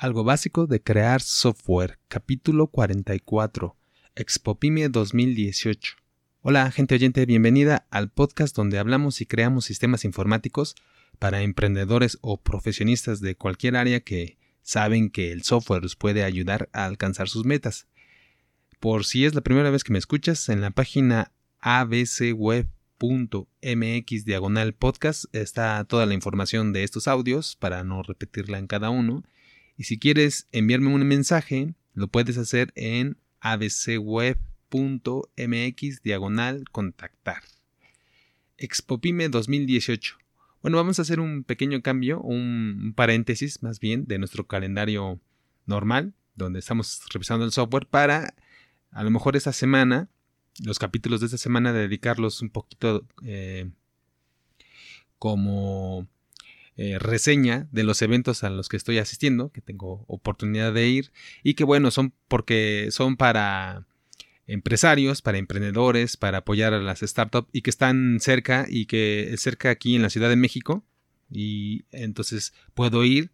Algo básico de crear software, capítulo 44, Expopime 2018. Hola, gente oyente, bienvenida al podcast donde hablamos y creamos sistemas informáticos para emprendedores o profesionistas de cualquier área que saben que el software los puede ayudar a alcanzar sus metas. Por si es la primera vez que me escuchas, en la página abcweb.mx diagonal podcast está toda la información de estos audios para no repetirla en cada uno y si quieres enviarme un mensaje, lo puedes hacer en abcweb.mx diagonal contactar. Expopime 2018. Bueno, vamos a hacer un pequeño cambio, un paréntesis más bien de nuestro calendario normal, donde estamos revisando el software para a lo mejor esta semana, los capítulos de esta semana, dedicarlos un poquito eh, como eh, reseña de los eventos a los que estoy asistiendo, que tengo oportunidad de ir y que bueno, son porque son para empresarios, para emprendedores, para apoyar a las startups y que están cerca y que cerca aquí en la Ciudad de México y entonces puedo ir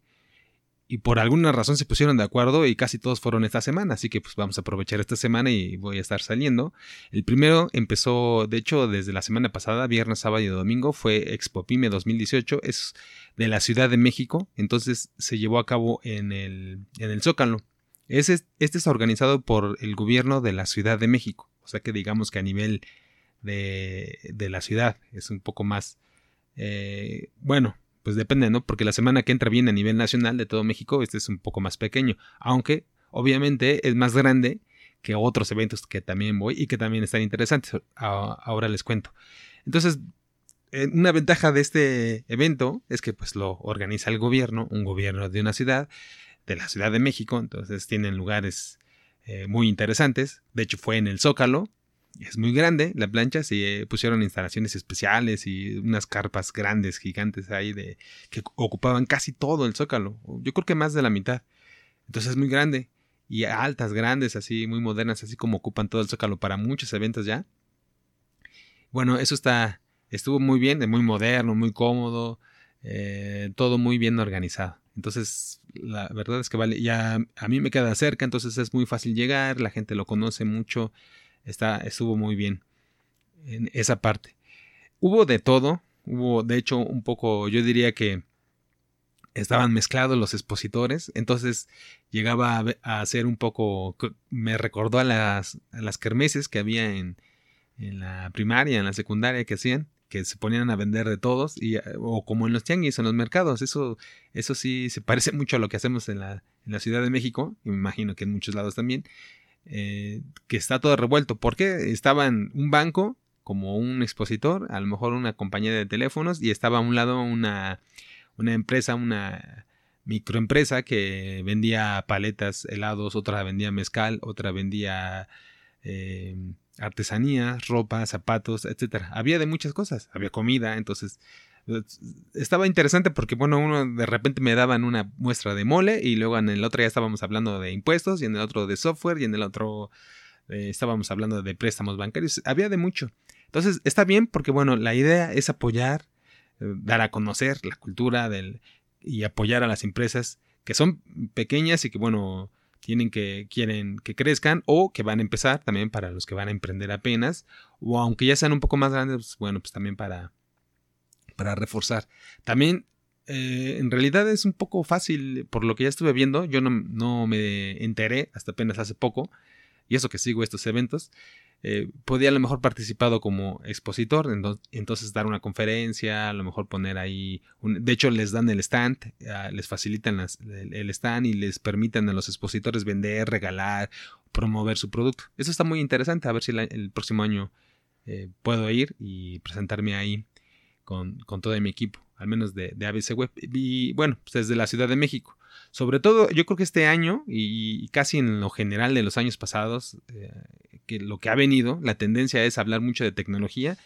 y por alguna razón se pusieron de acuerdo y casi todos fueron esta semana, así que pues vamos a aprovechar esta semana y voy a estar saliendo. El primero empezó, de hecho, desde la semana pasada, viernes, sábado y domingo, fue Expo Pyme 2018, es de la Ciudad de México, entonces se llevó a cabo en el, en el Zócalo. Este, este organizado por el gobierno de la Ciudad de México, o sea que digamos que a nivel de, de la ciudad es un poco más, eh, bueno, pues depende, ¿no? Porque la semana que entra viene a nivel nacional de todo México, este es un poco más pequeño, aunque obviamente es más grande que otros eventos que también voy y que también están interesantes. Ahora les cuento. Entonces, una ventaja de este evento es que pues lo organiza el gobierno, un gobierno de una ciudad, de la Ciudad de México, entonces tienen lugares eh, muy interesantes. De hecho, fue en el Zócalo, es muy grande la plancha, se pusieron instalaciones especiales y unas carpas grandes, gigantes ahí de que ocupaban casi todo el zócalo, yo creo que más de la mitad. Entonces es muy grande y altas, grandes, así muy modernas, así como ocupan todo el zócalo para muchos eventos ya. Bueno, eso está estuvo muy bien, muy moderno, muy cómodo, eh, todo muy bien organizado. Entonces, la verdad es que vale, ya a mí me queda cerca, entonces es muy fácil llegar, la gente lo conoce mucho Está, estuvo muy bien en esa parte. Hubo de todo, hubo de hecho un poco, yo diría que estaban mezclados los expositores, entonces llegaba a, ser un poco, me recordó a las, a las kermeses que había en, en la primaria, en la secundaria que hacían, que se ponían a vender de todos, y, o como en los tianguis, en los mercados, eso, eso sí se parece mucho a lo que hacemos en la, en la Ciudad de México, y me imagino que en muchos lados también, eh, que está todo revuelto. porque Estaba en un banco como un expositor, a lo mejor una compañía de teléfonos, y estaba a un lado una, una empresa, una microempresa que vendía paletas, helados, otra vendía mezcal, otra vendía eh, artesanías, ropa, zapatos, etcétera. Había de muchas cosas, había comida, entonces estaba interesante porque, bueno, uno de repente me daban una muestra de mole y luego en el otro ya estábamos hablando de impuestos y en el otro de software y en el otro eh, estábamos hablando de préstamos bancarios. Había de mucho. Entonces, está bien porque, bueno, la idea es apoyar, eh, dar a conocer la cultura del, y apoyar a las empresas que son pequeñas y que, bueno, tienen que, quieren que crezcan o que van a empezar también para los que van a emprender apenas o aunque ya sean un poco más grandes, pues, bueno, pues también para para reforzar. También, eh, en realidad es un poco fácil, por lo que ya estuve viendo, yo no, me enteré hasta apenas hace poco, y eso que sigo estos eventos, eh, podía a lo mejor participado como expositor, entonces dar una conferencia, a lo mejor poner ahí, de hecho les dan el stand, ah, les facilitan el, stand y les permiten a los expositores vender, regalar, promover su producto. Eso está muy interesante, a ver si el próximo año eh, puedo ir y presentarme ahí con, con todo mi equipo, al menos de, de, ABC Web. Y bueno, pues desde la Ciudad de México. Sobre todo, yo creo que este año y, casi en lo general de los años pasados, eh, que lo que ha venido, la tendencia es hablar mucho de tecnología,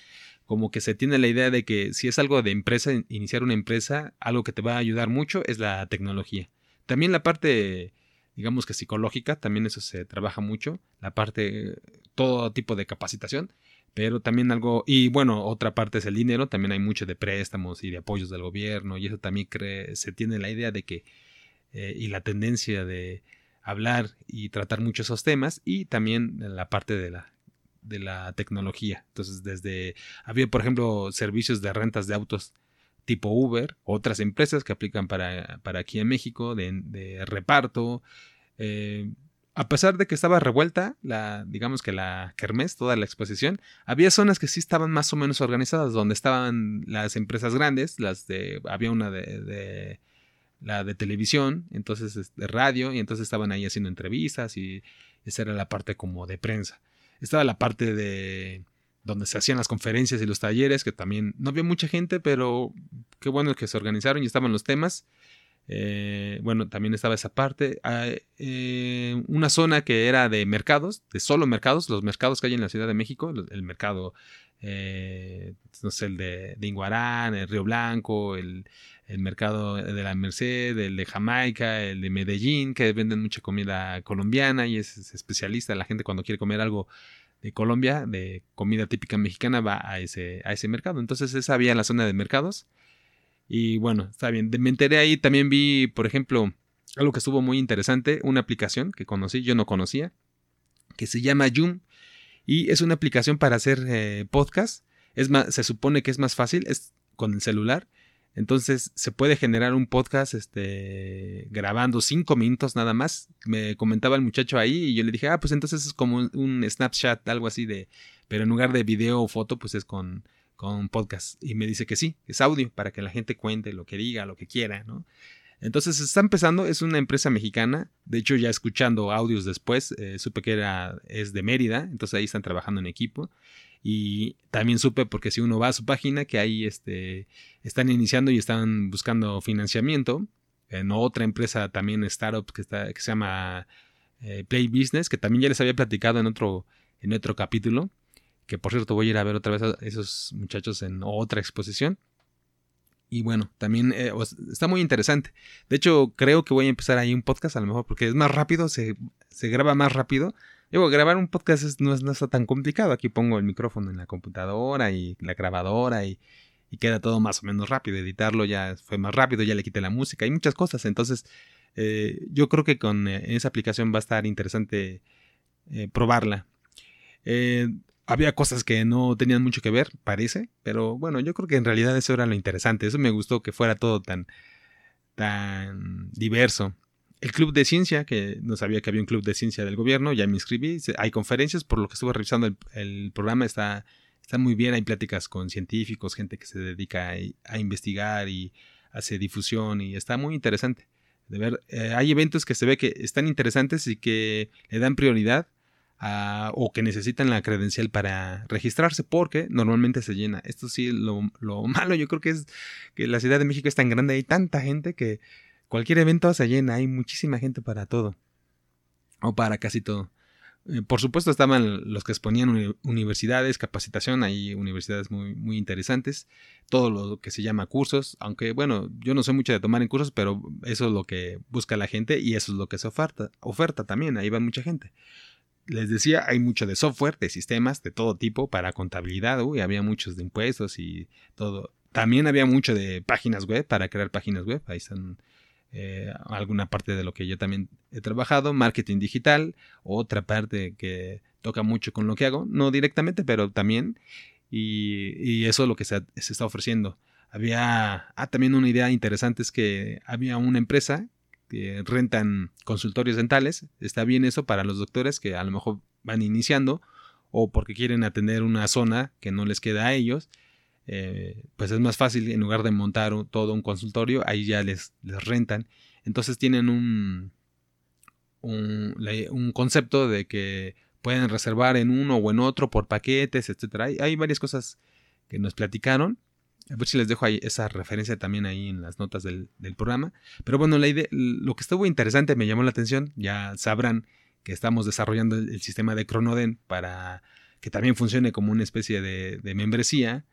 como que se tiene la idea de que si es algo de empresa, iniciar una empresa, algo que te va a ayudar mucho es la tecnología. También la parte, digamos que psicológica, también eso se trabaja mucho, la parte, todo tipo de capacitación, pero también algo, y bueno, otra parte es el dinero, también hay mucho de préstamos y de apoyos del gobierno, y eso también cree, se tiene la idea de que eh, y la tendencia de hablar y tratar muchos esos temas y también la parte de la, de la tecnología. Entonces, desde, había por ejemplo servicios de rentas de autos tipo Uber, otras empresas que aplican para, para aquí en México, de, reparto. Eh, a pesar de que estaba revuelta, la, digamos que la kermés, toda la exposición, había zonas que sí estaban más o menos organizadas, donde estaban las empresas grandes, las de, había una de, la de televisión, entonces de radio, y entonces estaban ahí haciendo entrevistas y esa era la parte como de prensa. Estaba la parte de donde se hacían las conferencias y los talleres, que también no había mucha gente, pero qué bueno que se organizaron y estaban los temas. Eh, bueno, también estaba esa parte. Ah, eh, una zona que era de mercados, de solo mercados, los mercados que hay en la Ciudad de México, el, mercado, eh, no sé, el de, de, Inguarán, el Río Blanco, el, el, mercado de la Merced, el de Jamaica, el de Medellín, que venden mucha comida colombiana y es especialista. La gente cuando quiere comer algo de Colombia, de comida típica mexicana, va a ese, a ese mercado. Entonces esa había la zona de mercados. Y bueno, está bien. Me enteré ahí, también vi, por ejemplo, algo que estuvo muy interesante, una aplicación que conocí, yo no conocía, que se llama Zoom. Y es una aplicación para hacer eh, podcast. Es más, se supone que es más fácil, es con el celular. Entonces se puede generar un podcast este, grabando cinco minutos nada más. Me comentaba el muchacho ahí y yo le dije, ah, pues entonces es como un, Snapchat, algo así de, pero en lugar de video o foto, pues es con, con podcast. Y me dice que sí, es audio para que la gente cuente lo que diga, lo que quiera, ¿no? Entonces está empezando, es una empresa mexicana, de hecho ya escuchando audios después, eh, supe que era, es de Mérida, entonces ahí están trabajando en equipo. Y también supe, porque si uno va a su página, que ahí este, están iniciando y están buscando financiamiento. En otra empresa también startup que, está, que se llama eh, Play Business, que también ya les había platicado en otro, en otro capítulo. Que por cierto voy a ir a ver otra vez a esos muchachos en otra exposición. Y bueno, también eh, está muy interesante. De hecho, creo que voy a empezar ahí un podcast a lo mejor porque es más rápido, se, se graba más rápido Digo, grabar un podcast no, es, no está tan complicado. Aquí pongo el micrófono en la computadora y la grabadora y, queda todo más o menos rápido. Editarlo ya fue más rápido, ya le quité la música y muchas cosas. Entonces, eh, yo creo que con eh, esa aplicación va a estar interesante eh, probarla. Había cosas que no tenían mucho que ver, parece, pero bueno, yo creo que en realidad eso era lo interesante. Eso me gustó que fuera todo tan, tan diverso el club de ciencia, que no sabía que había un club de ciencia del gobierno, ya me inscribí. Hay conferencias, por lo que estuve revisando el, programa, está, está muy bien. Hay pláticas con científicos, gente que se dedica a, investigar y hace difusión y está muy interesante. De ver, eh, hay eventos que se ve que están interesantes y que le dan prioridad a, o que necesitan la credencial para registrarse porque normalmente se llena. Esto sí, lo, lo malo yo creo que es que la Ciudad de México es tan grande, hay tanta gente que Cualquier evento se llena, hay muchísima gente para todo. O para casi todo. Eh, por supuesto estaban los que exponían universidades, capacitación, hay universidades muy, muy interesantes, todo lo que se llama cursos, aunque bueno, yo no sé mucho de tomar en cursos, pero eso es lo que busca la gente y eso es lo que se oferta, oferta también, ahí va mucha gente. Les decía, hay mucho de software, de sistemas, de todo tipo, para contabilidad, uy, había muchos de impuestos y todo. También había mucho de páginas web, para crear páginas web, ahí están eh, alguna parte de lo que yo también he trabajado, marketing digital, otra parte que toca mucho con lo que hago, no directamente, pero también, y, eso es lo que se, está ofreciendo. Había ah, también una idea interesante, es que había una empresa que rentan consultorios dentales, está bien eso para los doctores que a lo mejor van iniciando o porque quieren atender una zona que no les queda a ellos eh, pues es más fácil en lugar de montar todo un consultorio, ahí ya les, les rentan. Entonces tienen un, un, concepto de que pueden reservar en uno o en otro por paquetes. Hay, hay, varias cosas que nos platicaron. A si les dejo ahí esa referencia también ahí en las notas del, programa. Pero bueno, la idea, lo que estuvo interesante me llamó la atención. Ya sabrán que estamos desarrollando el, sistema de Cronoden para que también funcione como una especie de, de membresía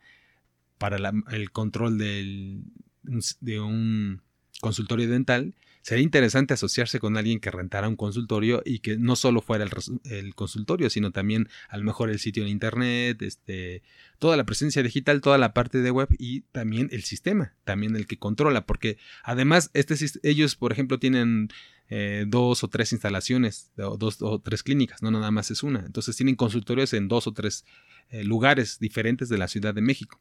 para el control de un consultorio dental, sería interesante asociarse con alguien que rentara un consultorio y que no solo fuera el, consultorio, sino también a lo mejor el sitio en internet, este, toda la presencia digital, toda la parte de web y también el sistema, también el que controla, porque además este, ellos, por ejemplo, tienen eh, dos o tres instalaciones, o dos o tres clínicas, no nada más es una. Entonces tienen consultorios en dos o tres eh, lugares diferentes de la Ciudad de México.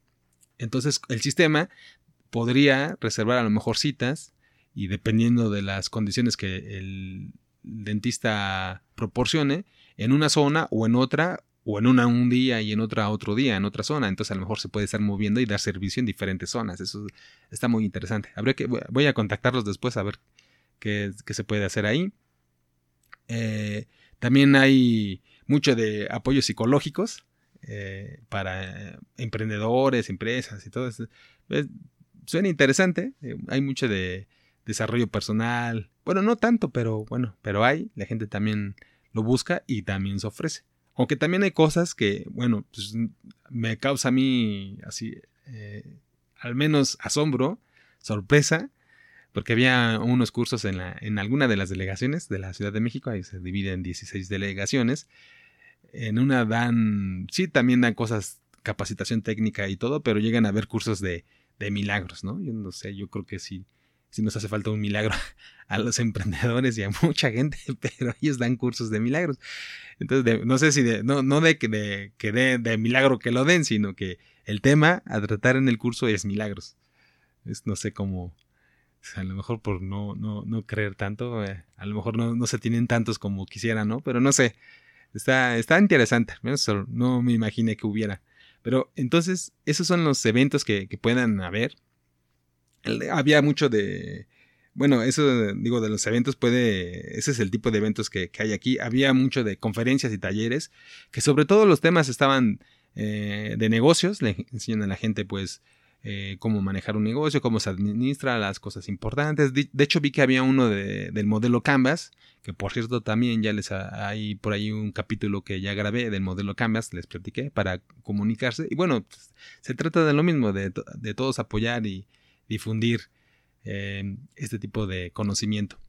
Entonces el sistema podría reservar a lo mejor citas y dependiendo de las condiciones que el dentista proporcione, en una zona o en otra, o en una un día y en otra otro día, en otra zona. Entonces a lo mejor se puede estar moviendo y dar servicio en diferentes zonas. Eso está muy interesante. Habría que, voy a contactarlos después a ver qué, se puede hacer ahí. Eh, también hay mucho de apoyos psicológicos eh, para emprendedores, empresas y todo eso. Suena interesante. Eh, hay mucho de desarrollo personal. Bueno, no tanto, pero bueno, pero hay. La gente también lo busca y también se ofrece. Aunque también hay cosas que, bueno, pues me causa a mí así, eh, al menos asombro, sorpresa, porque había unos cursos en, la, en alguna de las delegaciones de la Ciudad de México, ahí se dividen en 16 delegaciones. En una dan, sí, también dan cosas, capacitación técnica y todo, pero llegan a ver cursos de, de milagros, ¿no? Yo no sé, yo creo que sí si nos hace falta un milagro a los emprendedores y a mucha gente, pero ellos dan cursos de milagros. Entonces, no sé si de, no, no de que de, que de, de, milagro que lo den, sino que el tema a tratar en el curso es milagros. Es, no sé cómo, a lo mejor por no, no, no creer tanto, eh, a lo mejor no, no, se tienen tantos como quisieran, ¿no? Pero no sé, está, está interesante, no me imaginé que hubiera. Pero entonces, esos son los eventos que, que puedan haber había mucho de... Bueno, eso digo de los eventos puede, ese es el tipo de eventos que, hay aquí. Había mucho de conferencias y talleres, que sobre todo los temas estaban eh, de negocios, le enseñan a la gente pues eh, cómo manejar un negocio, cómo se administra las cosas importantes. De, hecho vi que había uno del modelo Canvas, que por cierto también ya les hay por ahí un capítulo que ya grabé del modelo Canvas, les platiqué, para comunicarse. Y bueno, pues, se trata de lo mismo, de, de todos apoyar y, difundir eh, este tipo de conocimiento.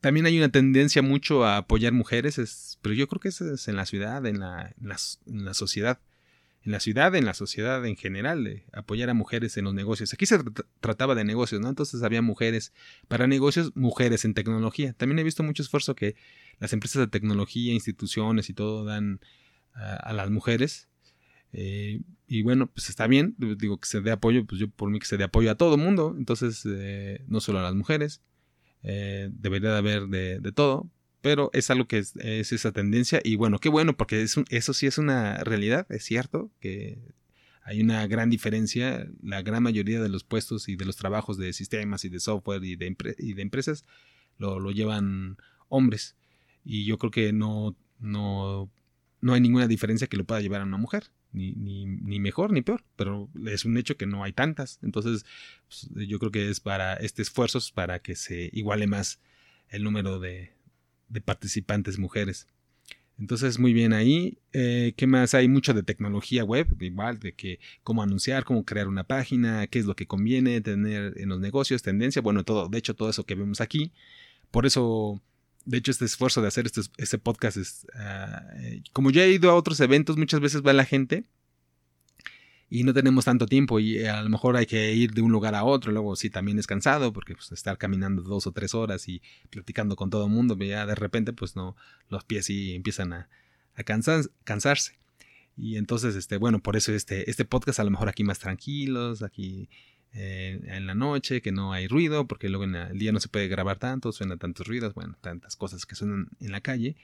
También hay una tendencia mucho a apoyar mujeres, pero yo creo que eso es en la ciudad, en la, en la, sociedad. En la ciudad, en la sociedad en general, apoyar a mujeres en los negocios. Aquí se trataba de negocios, ¿no? Entonces había mujeres para negocios, mujeres en tecnología. También he visto mucho esfuerzo que las empresas de tecnología, instituciones y todo dan a las mujeres eh, y bueno, pues está bien, digo que se dé apoyo, pues yo por mí que se dé apoyo a todo mundo, entonces eh, no solo a las mujeres, eh, debería de haber de, todo, pero es algo que es, esa tendencia y bueno, qué bueno, porque eso sí es una realidad, es cierto que hay una gran diferencia, la gran mayoría de los puestos y de los trabajos de sistemas y de software y de, y de empresas lo, lo llevan hombres y yo creo que no, no, no hay ninguna diferencia que lo pueda llevar a una mujer ni, ni, ni, mejor ni peor, pero es un hecho que no hay tantas. Entonces, pues, yo creo que es para este esfuerzo para que se iguale más el número de, de participantes mujeres. Entonces, muy bien ahí. Eh, ¿Qué más? Hay mucho de tecnología web, igual, de que cómo anunciar, cómo crear una página, qué es lo que conviene tener en los negocios, tendencia, bueno, todo, de hecho, todo eso que vemos aquí. Por eso de hecho, este esfuerzo de hacer este, este podcast es, eh, como ya he ido a otros eventos, muchas veces va la gente y no tenemos tanto tiempo y eh, a lo mejor hay que ir de un lugar a otro, luego sí también es cansado porque pues, estar caminando dos o tres horas y platicando con todo el mundo, ya de repente pues no, los pies sí empiezan a, a cansarse. Y entonces, este, bueno, por eso este, este podcast a lo mejor aquí más tranquilos, aquí eh, en la noche, que no hay ruido, porque luego en el día no se puede grabar tanto, suena tantos ruidos, bueno, tantas cosas que suenan en la calle.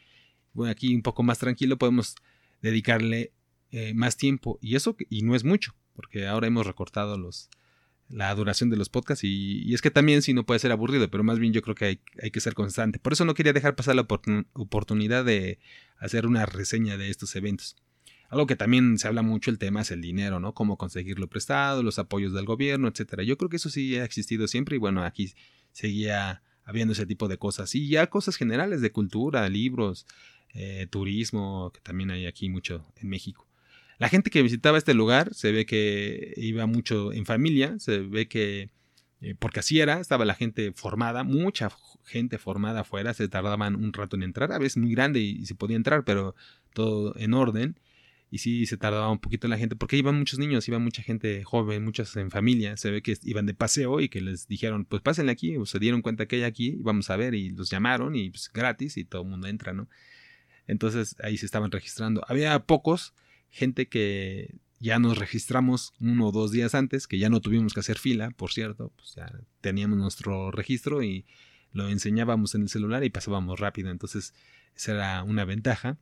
Bueno, aquí un poco más tranquilo podemos dedicarle eh, más tiempo y eso y no es mucho, porque ahora hemos recortado los la duración de los podcasts y, es que también si no puede ser aburrido, pero más bien yo creo que hay, hay que ser constante. Por eso no quería dejar pasar la oportunidad de hacer una reseña de estos eventos. Algo que también se habla mucho el tema es el dinero, ¿no? Cómo conseguirlo prestado, los apoyos del gobierno, etcétera. Yo creo que eso sí ha existido siempre y bueno, aquí seguía habiendo ese tipo de cosas. Y ya cosas generales de cultura, libros, eh, turismo, que también hay aquí mucho en México. La gente que visitaba este lugar se ve que iba mucho en familia, se ve que eh, porque así era, estaba la gente formada, mucha gente formada afuera, se tardaban un rato en entrar, a veces muy grande y, se podía entrar, pero todo en orden. Y sí se tardaba un poquito la gente, porque iban muchos niños, iban mucha gente joven, muchas en familia, se ve que iban de paseo y que les dijeron, pues pásenle aquí, o se dieron cuenta que hay aquí, vamos a ver, y los llamaron y pues gratis y todo el mundo entra, ¿no? Entonces ahí se estaban registrando. Había pocos, gente que ya nos registramos uno o dos días antes, que ya no tuvimos que hacer fila, por cierto, pues ya teníamos nuestro registro y lo enseñábamos en el celular y pasábamos rápido, entonces esa era una ventaja.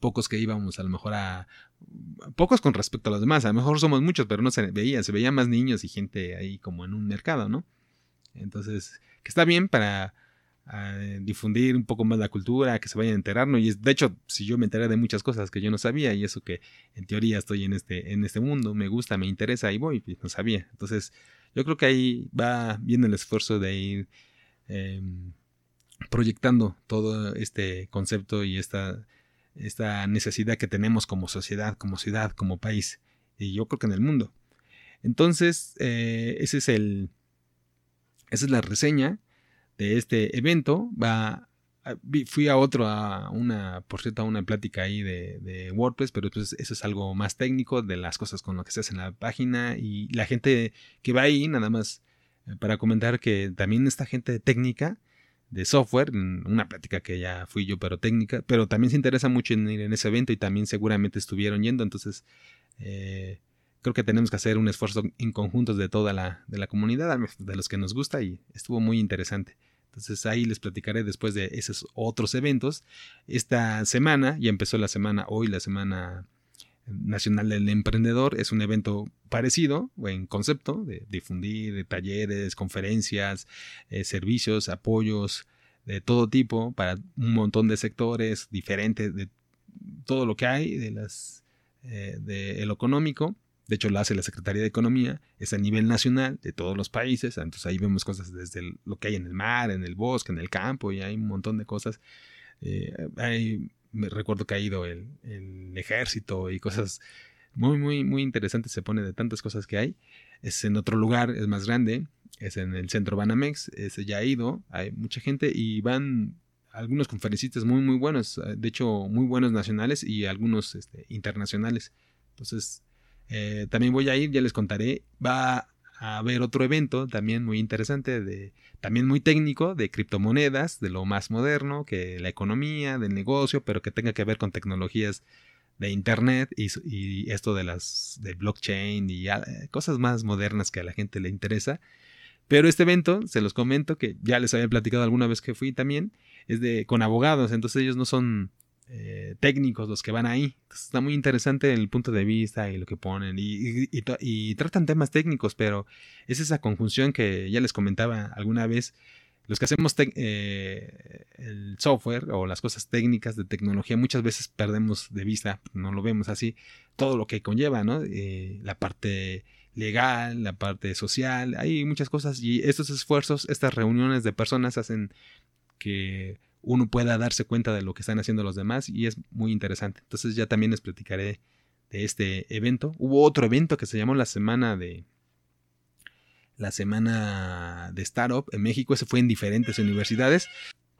Pocos que íbamos a lo mejor a... Pocos con respecto a los demás, a lo mejor somos muchos, pero no se veían, se veían más niños y gente ahí como en un mercado, ¿no? Entonces, que está bien para a difundir un poco más la cultura, que se vayan a enterar, ¿no? Y de hecho, si yo me enteré de muchas cosas que yo no sabía, y eso que en teoría estoy en este, en este mundo, me gusta, me interesa, y voy, pues no sabía. Entonces, yo creo que ahí va bien el esfuerzo de ir em, proyectando todo este concepto y esta, esta necesidad que tenemos como sociedad, como ciudad, como país, y yo creo que en el mundo. Entonces, eh, ese es el, esa es la reseña de este evento. Va, fui a otro, a una, por cierto, a una plática ahí de, WordPress, pero pues eso es algo más técnico de las cosas con lo que se hace en la página y la gente que va ahí, nada más eh, para comentar que también esta gente técnica de software, una plática que ya fui yo, pero técnica, pero también se interesa mucho en ir en ese evento y también seguramente estuvieron yendo, entonces eh, creo que tenemos que hacer un esfuerzo en conjuntos de toda la, de la comunidad, de los que nos gusta y estuvo muy interesante. Entonces ahí les platicaré después de esos otros eventos. Esta semana, ya empezó la semana, hoy la semana nacional del emprendedor, es un evento parecido en concepto de difundir talleres, conferencias, eh, servicios, apoyos de todo tipo para un montón de sectores diferentes de todo lo que hay de las eh, de lo económico de hecho, lo hace la Secretaría de Economía, es a nivel nacional de todos los países. Entonces ahí vemos cosas desde lo que hay en el mar, en el bosque, en el campo, y hay un montón de cosas. Eh, me recuerdo que ha ido el, ejército y cosas muy, muy, muy interesantes. Se pone de tantas cosas que hay. Es en otro lugar, es más grande. Es en el centro Banamex. Ese ya ha ido. Hay mucha gente y van algunos conferencistas muy, muy buenos. De hecho, muy buenos nacionales y algunos este, internacionales. Entonces, eh, también voy a ir, ya les contaré. Va a haber otro evento también muy interesante, de, también muy técnico, de criptomonedas, de lo más moderno, que la economía, del negocio, pero que tenga que ver con tecnologías de internet y, esto de las de blockchain y cosas más modernas que a la gente le interesa. Pero este evento, se los comento que ya les había platicado alguna vez que fui también, es de con abogados, entonces ellos no son eh, técnicos los que van ahí. está muy interesante el punto de vista y lo que ponen y, tratan temas técnicos, pero es esa conjunción que ya les comentaba alguna vez. Los que hacemos eh, el software o las cosas técnicas de tecnología muchas veces perdemos de vista, no lo vemos así, todo lo que conlleva, ¿no? Eh, la parte legal, la parte social, hay muchas cosas y estos esfuerzos, estas reuniones de personas hacen que uno pueda darse cuenta de lo que están haciendo los demás y es muy interesante. Entonces ya también les platicaré de este evento. Hubo otro evento que se llamó la semana de la semana de startup en México, ese fue en diferentes universidades.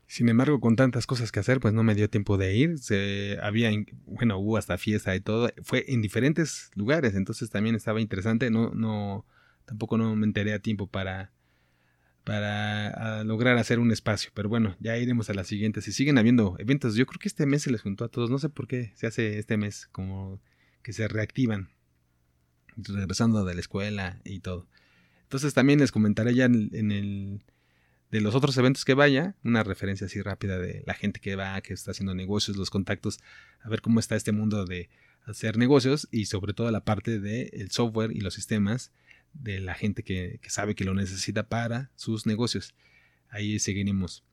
Sin embargo, con tantas cosas que hacer, pues no me dio tiempo de ir. Se había, bueno, hubo hasta fiesta y todo. Fue en diferentes lugares, entonces también estaba interesante. No, no, tampoco no me enteré a tiempo para para lograr hacer un espacio. Pero bueno, ya iremos a la siguiente. Si siguen habiendo eventos, yo creo que este mes se les juntó a todos. No sé por qué se hace este mes, como que se reactivan, regresando de la escuela y todo. Entonces también les comentaré ya en, el de los otros eventos que vaya, una referencia así rápida de la gente que va, que está haciendo negocios, los contactos, a ver cómo está este mundo de hacer negocios y sobre todo la parte del software y los sistemas de la gente que, sabe que lo necesita para sus negocios. Ahí seguiremos.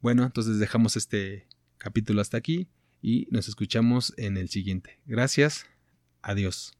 Bueno, entonces dejamos este capítulo hasta aquí y nos escuchamos en el siguiente. Gracias. Adiós.